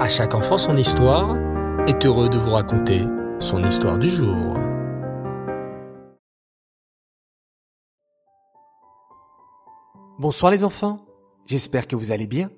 À chaque enfant son histoire est heureux de vous raconter son histoire du jour. Bonsoir les enfants, j'espère que vous allez bien.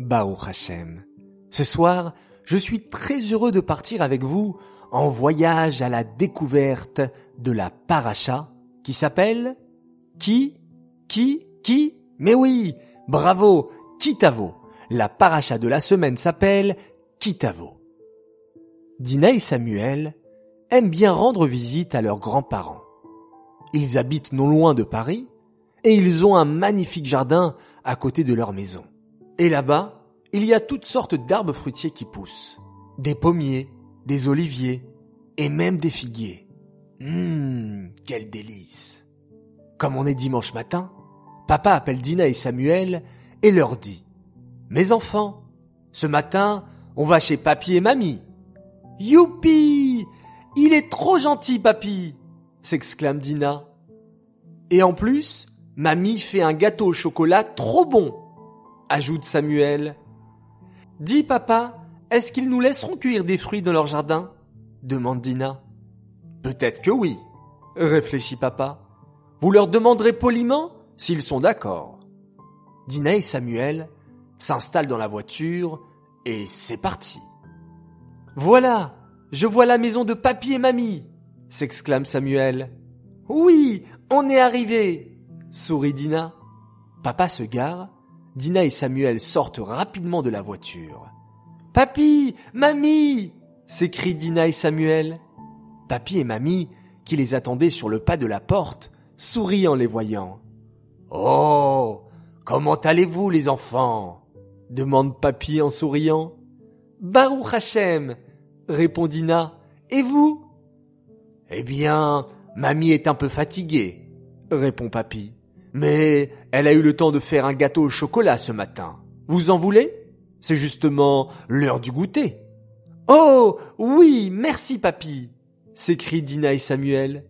Baruch Hashem. Ce soir, je suis très heureux de partir avec vous en voyage à la découverte de la paracha qui s'appelle Qui Qui Qui? Mais oui, bravo, Kitavo. La paracha de la semaine s'appelle Kitavo. Dina et Samuel aiment bien rendre visite à leurs grands-parents. Ils habitent non loin de Paris et ils ont un magnifique jardin à côté de leur maison. Et là-bas, il y a toutes sortes d'arbres fruitiers qui poussent. Des pommiers, des oliviers et même des figuiers. Hum, quel délice. Comme on est dimanche matin, papa appelle Dina et Samuel et leur dit Mes enfants, ce matin, on va chez papy et mamie. Youpi Il est trop gentil, papy s'exclame Dina. Et en plus, mamie fait un gâteau au chocolat trop bon, ajoute Samuel. Dis papa, est-ce qu'ils nous laisseront cueillir des fruits dans leur jardin? demande Dina. Peut-être que oui, réfléchit papa. Vous leur demanderez poliment s'ils sont d'accord. Dina et Samuel s'installent dans la voiture et c'est parti. Voilà, je vois la maison de papy et mamie, s'exclame Samuel. Oui, on est arrivé, sourit Dina. Papa se gare, Dina et Samuel sortent rapidement de la voiture. Papy, mamie, s'écrient Dina et Samuel. Papy et mamie, qui les attendaient sur le pas de la porte, sourient en les voyant. Oh, comment allez-vous les enfants? Demande papy en souriant. Baruch Hashem, répond Dina. Et vous? Eh bien, mamie est un peu fatiguée, répond papy. Mais elle a eu le temps de faire un gâteau au chocolat ce matin. Vous en voulez? C'est justement l'heure du goûter. Oh oui, merci papy s'écrient Dina et Samuel.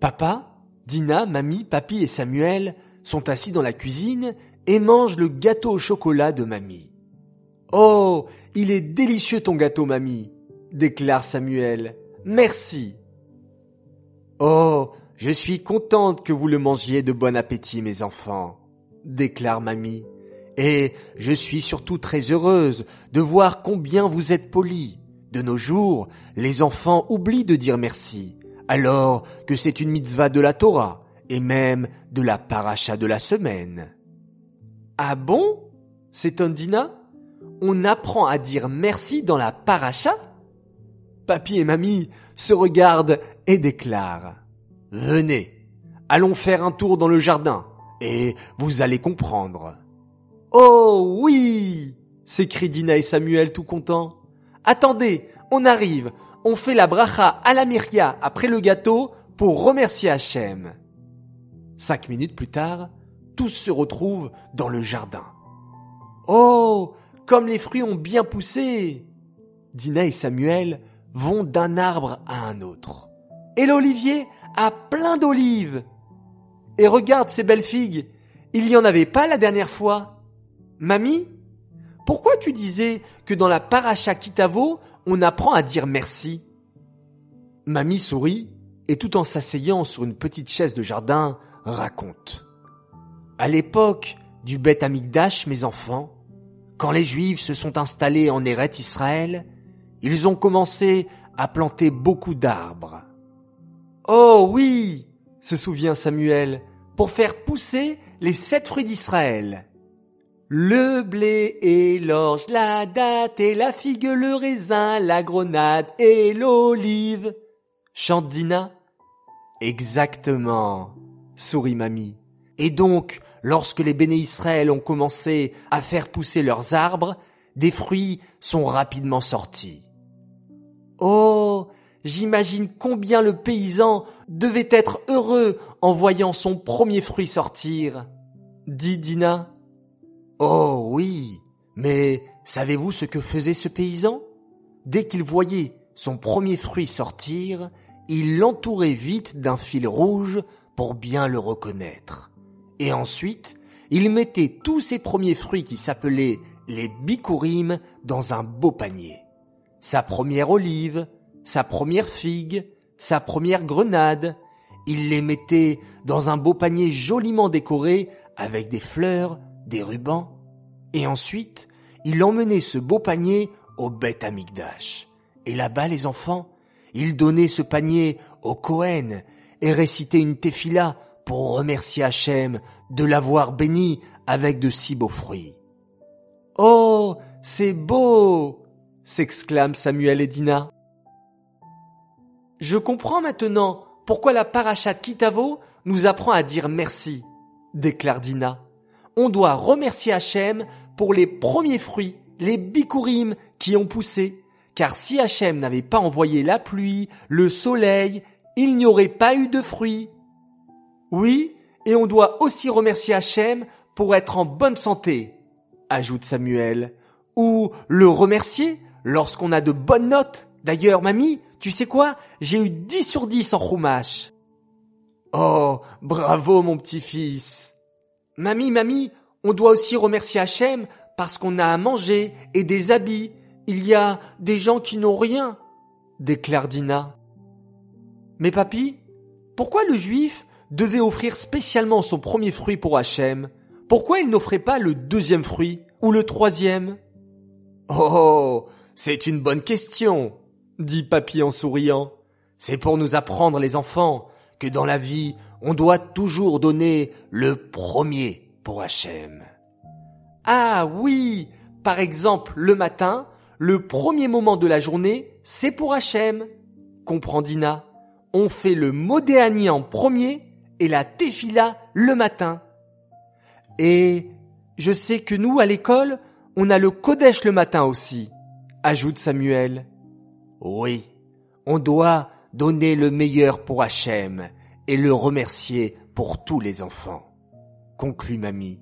Papa, Dina, mamie, papy et Samuel sont assis dans la cuisine et mangent le gâteau au chocolat de mamie. Oh, il est délicieux ton gâteau, mamie, déclare Samuel. Merci. Oh, je suis contente que vous le mangiez de bon appétit, mes enfants, déclare mamie. Et je suis surtout très heureuse de voir combien vous êtes polis. De nos jours, les enfants oublient de dire merci, alors que c'est une mitzvah de la Torah et même de la paracha de la semaine. Ah bon? S'étonne Dina? On apprend à dire merci dans la paracha? Papy et mamie se regardent et déclarent Venez, allons faire un tour dans le jardin et vous allez comprendre. Oh oui s'écrient Dina et Samuel tout contents. Attendez, on arrive, on fait la bracha à la Myria après le gâteau pour remercier Hachem. Cinq minutes plus tard, tous se retrouvent dans le jardin. Oh, comme les fruits ont bien poussé Dina et Samuel vont d'un arbre à un autre. Et l'olivier a plein d'olives. Et regarde ces belles figues, il y en avait pas la dernière fois. Mamie, pourquoi tu disais que dans la paracha Kitavo, on apprend à dire merci? Mamie sourit et tout en s'asseyant sur une petite chaise de jardin, raconte. À l'époque du Beth Amikdash, mes enfants, quand les Juifs se sont installés en Eret Israël, ils ont commencé à planter beaucoup d'arbres. Oh oui, se souvient Samuel, pour faire pousser les sept fruits d'Israël. Le blé et l'orge, la date et la figue, le raisin, la grenade et l'olive. Chante Dina. Exactement, sourit mamie. Et donc, lorsque les béné Israël ont commencé à faire pousser leurs arbres, des fruits sont rapidement sortis. Oh, j'imagine combien le paysan devait être heureux en voyant son premier fruit sortir, dit Dina. Oh oui, mais savez-vous ce que faisait ce paysan? Dès qu'il voyait son premier fruit sortir, il l'entourait vite d'un fil rouge pour bien le reconnaître. Et ensuite, il mettait tous ses premiers fruits qui s'appelaient les bikurim dans un beau panier. Sa première olive, sa première figue, sa première grenade. Il les mettait dans un beau panier joliment décoré avec des fleurs, des rubans. Et ensuite, il emmenait ce beau panier au Beth Amigdash. Et là-bas, les enfants, il donnait ce panier au Cohen et récitait une tefila pour remercier Hachem de l'avoir béni avec de si beaux fruits. Oh, c'est beau! s'exclament Samuel et Dina. Je comprends maintenant pourquoi la parachat Kitavo nous apprend à dire merci, déclare Dina. On doit remercier Hachem pour les premiers fruits, les bikurim qui ont poussé, car si Hachem n'avait pas envoyé la pluie, le soleil, il n'y aurait pas eu de fruits. Oui, et on doit aussi remercier Hachem pour être en bonne santé, ajoute Samuel, ou le remercier lorsqu'on a de bonnes notes. D'ailleurs, mamie, tu sais quoi? J'ai eu 10 sur 10 en roumache. Oh, bravo mon petit-fils. Mamie, mamie, on doit aussi remercier Hachem parce qu'on a à manger et des habits. Il y a des gens qui n'ont rien, déclare Dina. Mais papy, pourquoi le juif devait offrir spécialement son premier fruit pour Hachem Pourquoi il n'offrait pas le deuxième fruit ou le troisième? Oh, c'est une bonne question, dit Papy en souriant. C'est pour nous apprendre les enfants que dans la vie, on doit toujours donner le premier pour Hachem. Ah oui, par exemple, le matin, le premier moment de la journée, c'est pour Hachem, comprend Dina? On fait le Modéani en premier et la Tefila le matin. Et je sais que nous, à l'école, on a le Kodesh le matin aussi, ajoute Samuel. Oui, on doit donner le meilleur pour Hachem et le remercier pour tous les enfants, conclut mamie.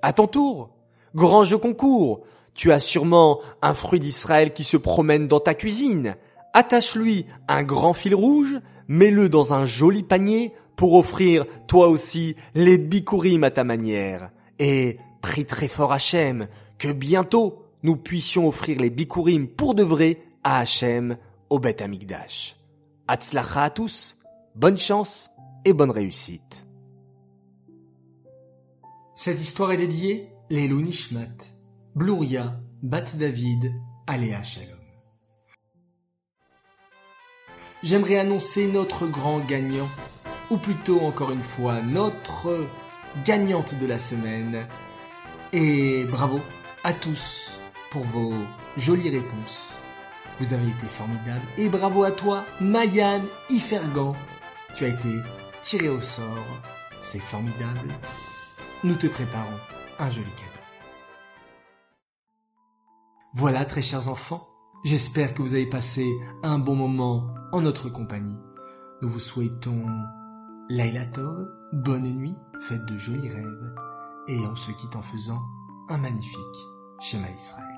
À ton tour, grand jeu concours, tu as sûrement un fruit d'Israël qui se promène dans ta cuisine. Attache-lui un grand fil rouge, mets-le dans un joli panier pour offrir toi aussi les bikurim à ta manière. Et prie très fort Hachem que bientôt nous puissions offrir les bikurim pour de vrai à Hachem au Beth Amikdash. Hatzlacha à tous, bonne chance et bonne réussite. Cette histoire est dédiée Lelou Nishmat, Blouria, Bat David, Aléa Shalom. J'aimerais annoncer notre grand gagnant, ou plutôt encore une fois notre gagnante de la semaine. Et bravo à tous pour vos jolies réponses. Vous avez été formidables. Et bravo à toi, Mayan Ifergan. Tu as été tiré au sort. C'est formidable. Nous te préparons un joli cadeau. Voilà, très chers enfants, j'espère que vous avez passé un bon moment en notre compagnie. Nous vous souhaitons Laila Tov, bonne nuit, faites de jolis rêves, et on se quitte en faisant un magnifique schéma Israël.